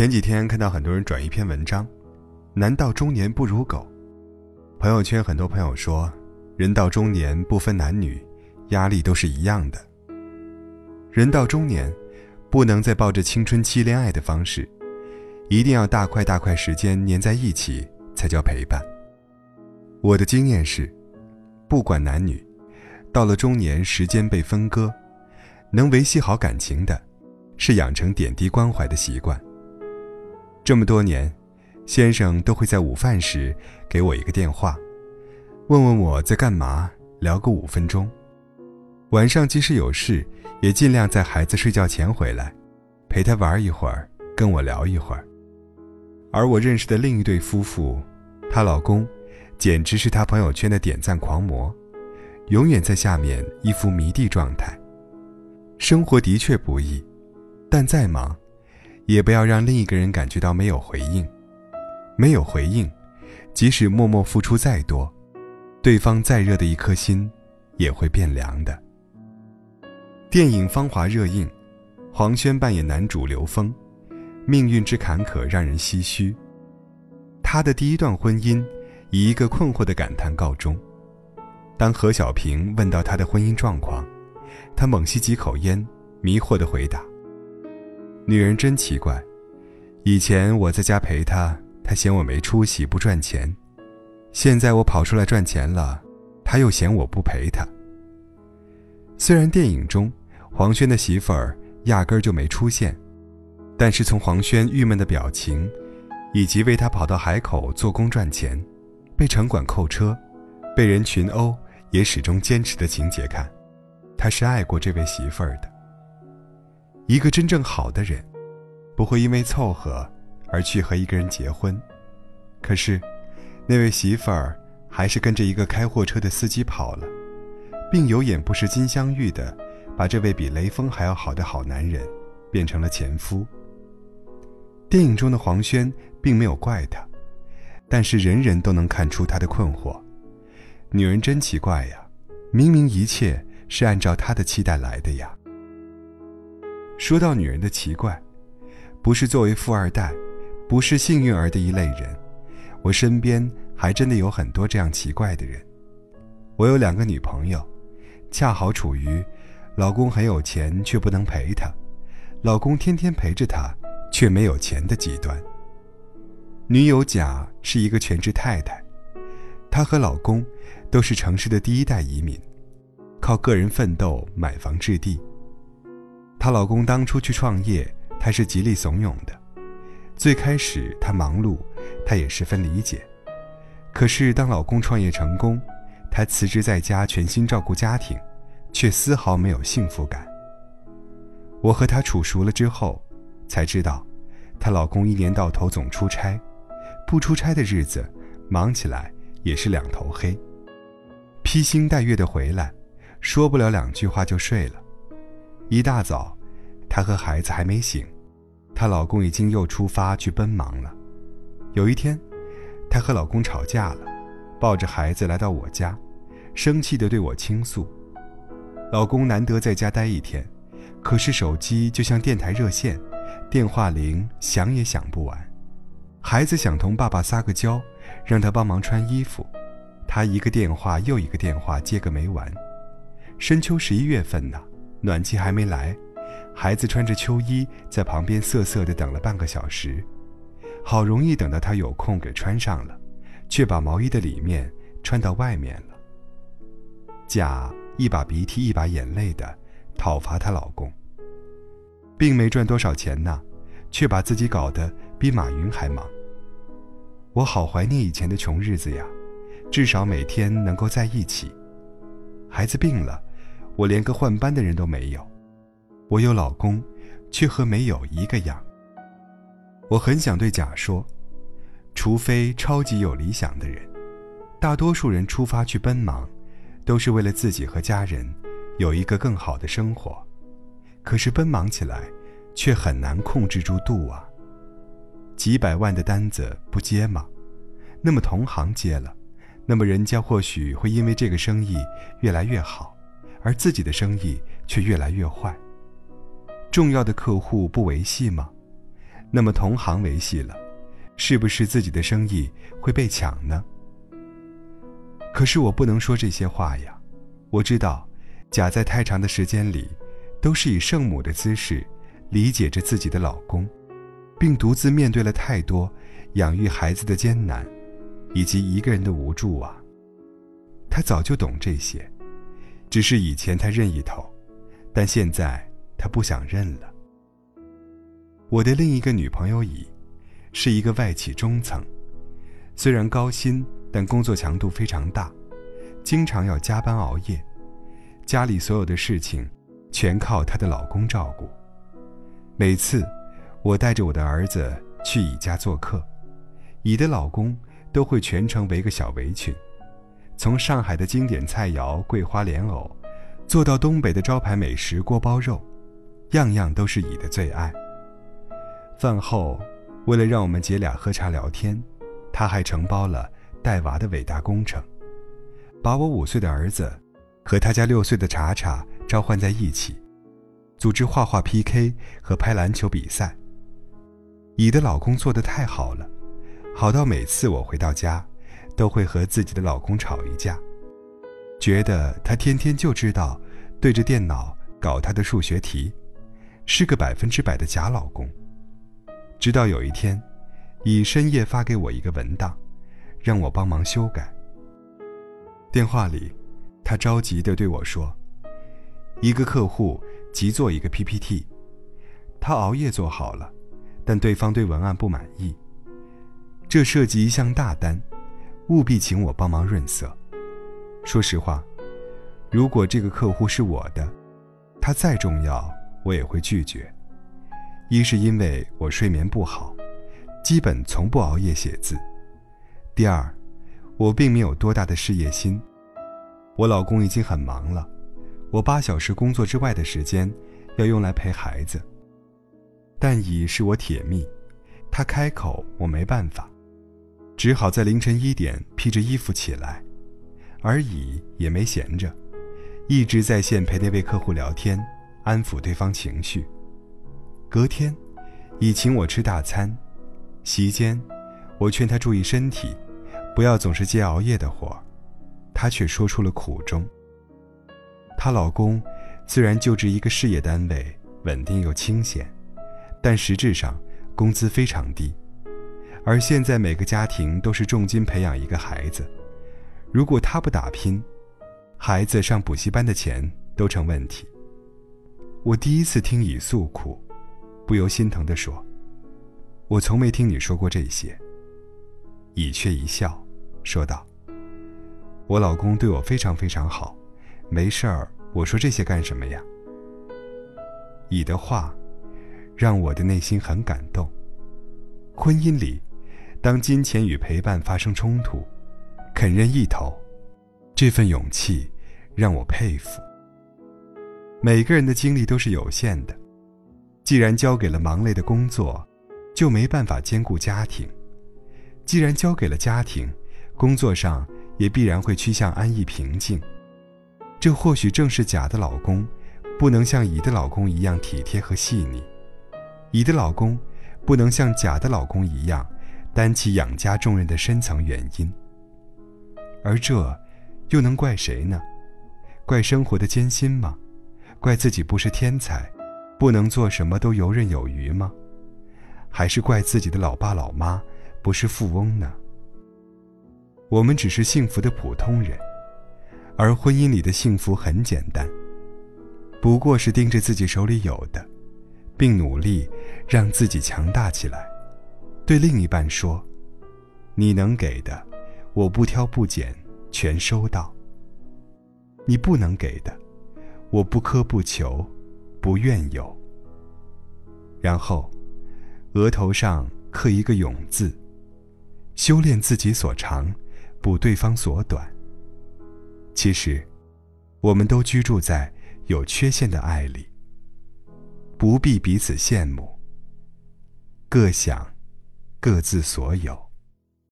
前几天看到很多人转一篇文章，男到中年不如狗。朋友圈很多朋友说，人到中年不分男女，压力都是一样的。人到中年，不能再抱着青春期恋爱的方式，一定要大块大块时间黏在一起才叫陪伴。我的经验是，不管男女，到了中年，时间被分割，能维系好感情的，是养成点滴关怀的习惯。这么多年，先生都会在午饭时给我一个电话，问问我在干嘛，聊个五分钟。晚上即使有事，也尽量在孩子睡觉前回来，陪他玩一会儿，跟我聊一会儿。而我认识的另一对夫妇，她老公。简直是他朋友圈的点赞狂魔，永远在下面一副迷弟状态。生活的确不易，但再忙，也不要让另一个人感觉到没有回应。没有回应，即使默默付出再多，对方再热的一颗心，也会变凉的。电影《芳华》热映，黄轩扮演男主刘峰，命运之坎坷让人唏嘘。他的第一段婚姻。以一个困惑的感叹告终。当何小平问到他的婚姻状况，他猛吸几口烟，迷惑地回答：“女人真奇怪，以前我在家陪她，她嫌我没出息不赚钱；现在我跑出来赚钱了，她又嫌我不陪她。”虽然电影中黄轩的媳妇儿压根儿就没出现，但是从黄轩郁闷的表情，以及为他跑到海口做工赚钱。被城管扣车，被人群殴，也始终坚持的情节看，他是爱过这位媳妇儿的。一个真正好的人，不会因为凑合而去和一个人结婚。可是，那位媳妇儿还是跟着一个开货车的司机跑了，并有眼不识金镶玉的，把这位比雷锋还要好的好男人，变成了前夫。电影中的黄轩并没有怪他。但是人人都能看出他的困惑，女人真奇怪呀，明明一切是按照他的期待来的呀。说到女人的奇怪，不是作为富二代，不是幸运儿的一类人，我身边还真的有很多这样奇怪的人。我有两个女朋友，恰好处于老公很有钱却不能陪她，老公天天陪着她却没有钱的极端。女友甲是一个全职太太，她和老公都是城市的第一代移民，靠个人奋斗买房置地。她老公当初去创业，她是极力怂恿的。最开始她忙碌，她也十分理解。可是当老公创业成功，她辞职在家全心照顾家庭，却丝毫没有幸福感。我和她处熟了之后，才知道，她老公一年到头总出差。不出差的日子，忙起来也是两头黑。披星戴月的回来，说不了两句话就睡了。一大早，她和孩子还没醒，她老公已经又出发去奔忙了。有一天，她和老公吵架了，抱着孩子来到我家，生气地对我倾诉。老公难得在家待一天，可是手机就像电台热线，电话铃响也响不完。孩子想同爸爸撒个娇，让他帮忙穿衣服，他一个电话又一个电话接个没完。深秋十一月份呢，暖气还没来，孩子穿着秋衣在旁边瑟瑟地等了半个小时，好容易等到他有空给穿上了，却把毛衣的里面穿到外面了。甲一把鼻涕一把眼泪的讨伐她老公，并没赚多少钱呢。却把自己搞得比马云还忙。我好怀念以前的穷日子呀，至少每天能够在一起。孩子病了，我连个换班的人都没有。我有老公，却和没有一个样。我很想对甲说，除非超级有理想的人，大多数人出发去奔忙，都是为了自己和家人有一个更好的生活。可是奔忙起来。却很难控制住度啊！几百万的单子不接吗？那么同行接了，那么人家或许会因为这个生意越来越好，而自己的生意却越来越坏。重要的客户不维系吗？那么同行维系了，是不是自己的生意会被抢呢？可是我不能说这些话呀。我知道，甲在太长的时间里，都是以圣母的姿势理解着自己的老公，并独自面对了太多养育孩子的艰难，以及一个人的无助啊。他早就懂这些，只是以前他认一头，但现在他不想认了。我的另一个女朋友乙，是一个外企中层，虽然高薪，但工作强度非常大，经常要加班熬夜，家里所有的事情全靠她的老公照顾。每次我带着我的儿子去乙家做客，乙的老公都会全程围个小围裙，从上海的经典菜肴桂花莲藕，做到东北的招牌美食锅包肉，样样都是乙的最爱。饭后，为了让我们姐俩喝茶聊天，他还承包了带娃的伟大工程，把我五岁的儿子和他家六岁的查查召唤在一起，组织画画 PK 和拍篮球比赛。乙的老公做的太好了，好到每次我回到家，都会和自己的老公吵一架，觉得他天天就知道对着电脑搞他的数学题，是个百分之百的假老公。直到有一天，乙深夜发给我一个文档，让我帮忙修改。电话里，他着急地对我说：“一个客户急做一个 PPT，他熬夜做好了，但对方对文案不满意。这涉及一项大单，务必请我帮忙润色。说实话，如果这个客户是我的，他再重要，我也会拒绝。”一是因为我睡眠不好，基本从不熬夜写字；第二，我并没有多大的事业心。我老公已经很忙了，我八小时工作之外的时间要用来陪孩子。但乙是我铁蜜，他开口我没办法，只好在凌晨一点披着衣服起来，而乙也没闲着，一直在线陪那位客户聊天，安抚对方情绪。隔天，乙请我吃大餐。席间，我劝她注意身体，不要总是接熬夜的活她却说出了苦衷。她老公虽然就职一个事业单位，稳定又清闲，但实质上工资非常低。而现在每个家庭都是重金培养一个孩子，如果他不打拼，孩子上补习班的钱都成问题。我第一次听乙诉苦。不由心疼地说：“我从没听你说过这些。”乙却一笑，说道：“我老公对我非常非常好，没事儿，我说这些干什么呀？”乙的话，让我的内心很感动。婚姻里，当金钱与陪伴发生冲突，肯认一头，这份勇气让我佩服。每个人的精力都是有限的。既然交给了忙累的工作，就没办法兼顾家庭；既然交给了家庭，工作上也必然会趋向安逸平静。这或许正是甲的老公不能像乙的老公一样体贴和细腻，乙的老公不能像甲的老公一样担起养家重任的深层原因。而这，又能怪谁呢？怪生活的艰辛吗？怪自己不是天才？不能做什么都游刃有余吗？还是怪自己的老爸老妈不是富翁呢？我们只是幸福的普通人，而婚姻里的幸福很简单，不过是盯着自己手里有的，并努力让自己强大起来。对另一半说：“你能给的，我不挑不拣，全收到；你不能给的，我不苛不求。”不愿有。然后，额头上刻一个“勇”字，修炼自己所长，补对方所短。其实，我们都居住在有缺陷的爱里，不必彼此羡慕，各享各自所有。